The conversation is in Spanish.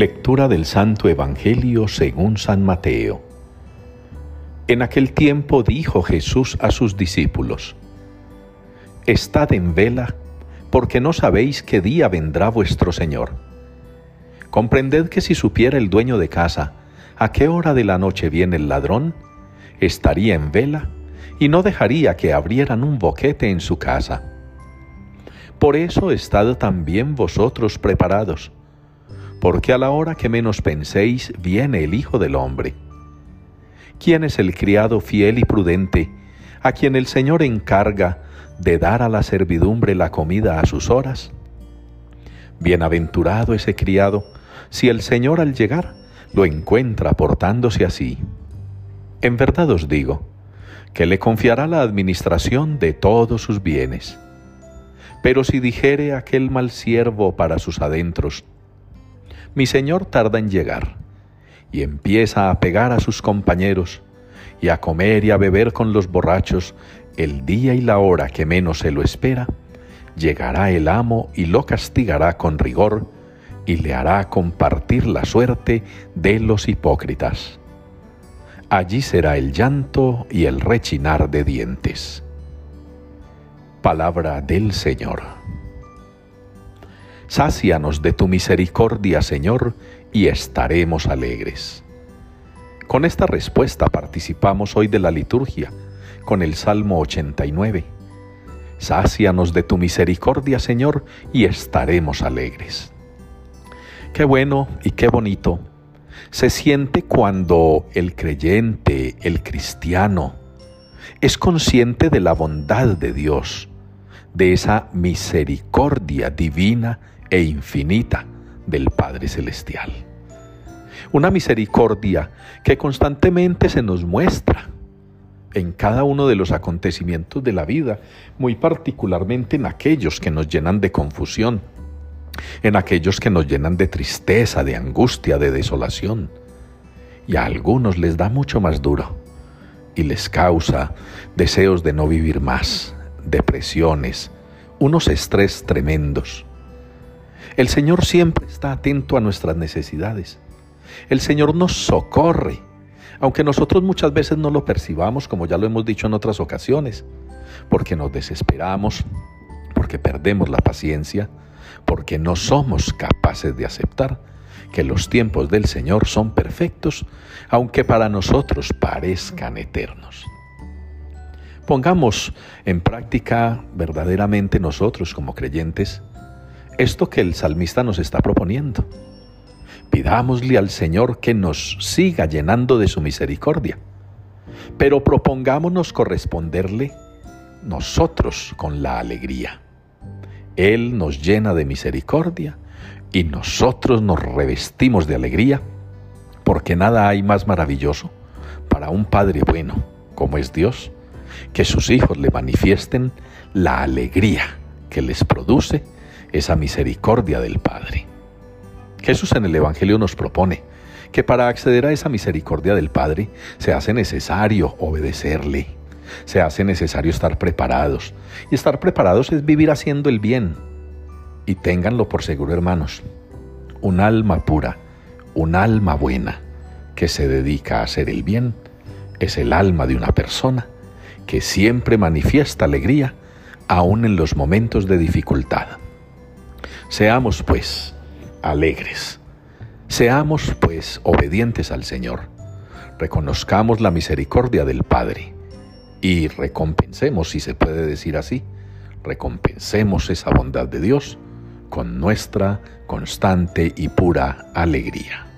Lectura del Santo Evangelio según San Mateo. En aquel tiempo dijo Jesús a sus discípulos, Estad en vela, porque no sabéis qué día vendrá vuestro Señor. Comprended que si supiera el dueño de casa a qué hora de la noche viene el ladrón, estaría en vela y no dejaría que abrieran un boquete en su casa. Por eso estad también vosotros preparados porque a la hora que menos penséis viene el Hijo del Hombre. ¿Quién es el criado fiel y prudente, a quien el Señor encarga de dar a la servidumbre la comida a sus horas? Bienaventurado ese criado, si el Señor al llegar lo encuentra portándose así. En verdad os digo, que le confiará la administración de todos sus bienes. Pero si dijere aquel mal siervo para sus adentros, mi señor tarda en llegar y empieza a pegar a sus compañeros y a comer y a beber con los borrachos el día y la hora que menos se lo espera, llegará el amo y lo castigará con rigor y le hará compartir la suerte de los hipócritas. Allí será el llanto y el rechinar de dientes. Palabra del Señor. Sácianos de tu misericordia, Señor, y estaremos alegres. Con esta respuesta participamos hoy de la liturgia, con el Salmo 89. Sácianos de tu misericordia, Señor, y estaremos alegres. Qué bueno y qué bonito se siente cuando el creyente, el cristiano, es consciente de la bondad de Dios, de esa misericordia divina e infinita del Padre Celestial. Una misericordia que constantemente se nos muestra en cada uno de los acontecimientos de la vida, muy particularmente en aquellos que nos llenan de confusión, en aquellos que nos llenan de tristeza, de angustia, de desolación. Y a algunos les da mucho más duro y les causa deseos de no vivir más, depresiones, unos estrés tremendos. El Señor siempre está atento a nuestras necesidades. El Señor nos socorre, aunque nosotros muchas veces no lo percibamos, como ya lo hemos dicho en otras ocasiones, porque nos desesperamos, porque perdemos la paciencia, porque no somos capaces de aceptar que los tiempos del Señor son perfectos, aunque para nosotros parezcan eternos. Pongamos en práctica verdaderamente nosotros como creyentes esto que el salmista nos está proponiendo. Pidámosle al Señor que nos siga llenando de su misericordia, pero propongámonos corresponderle nosotros con la alegría. Él nos llena de misericordia y nosotros nos revestimos de alegría, porque nada hay más maravilloso para un Padre bueno como es Dios, que sus hijos le manifiesten la alegría que les produce esa misericordia del Padre. Jesús en el Evangelio nos propone que para acceder a esa misericordia del Padre se hace necesario obedecerle, se hace necesario estar preparados. Y estar preparados es vivir haciendo el bien. Y ténganlo por seguro, hermanos, un alma pura, un alma buena que se dedica a hacer el bien, es el alma de una persona que siempre manifiesta alegría aún en los momentos de dificultad. Seamos pues alegres, seamos pues obedientes al Señor, reconozcamos la misericordia del Padre y recompensemos, si se puede decir así, recompensemos esa bondad de Dios con nuestra constante y pura alegría.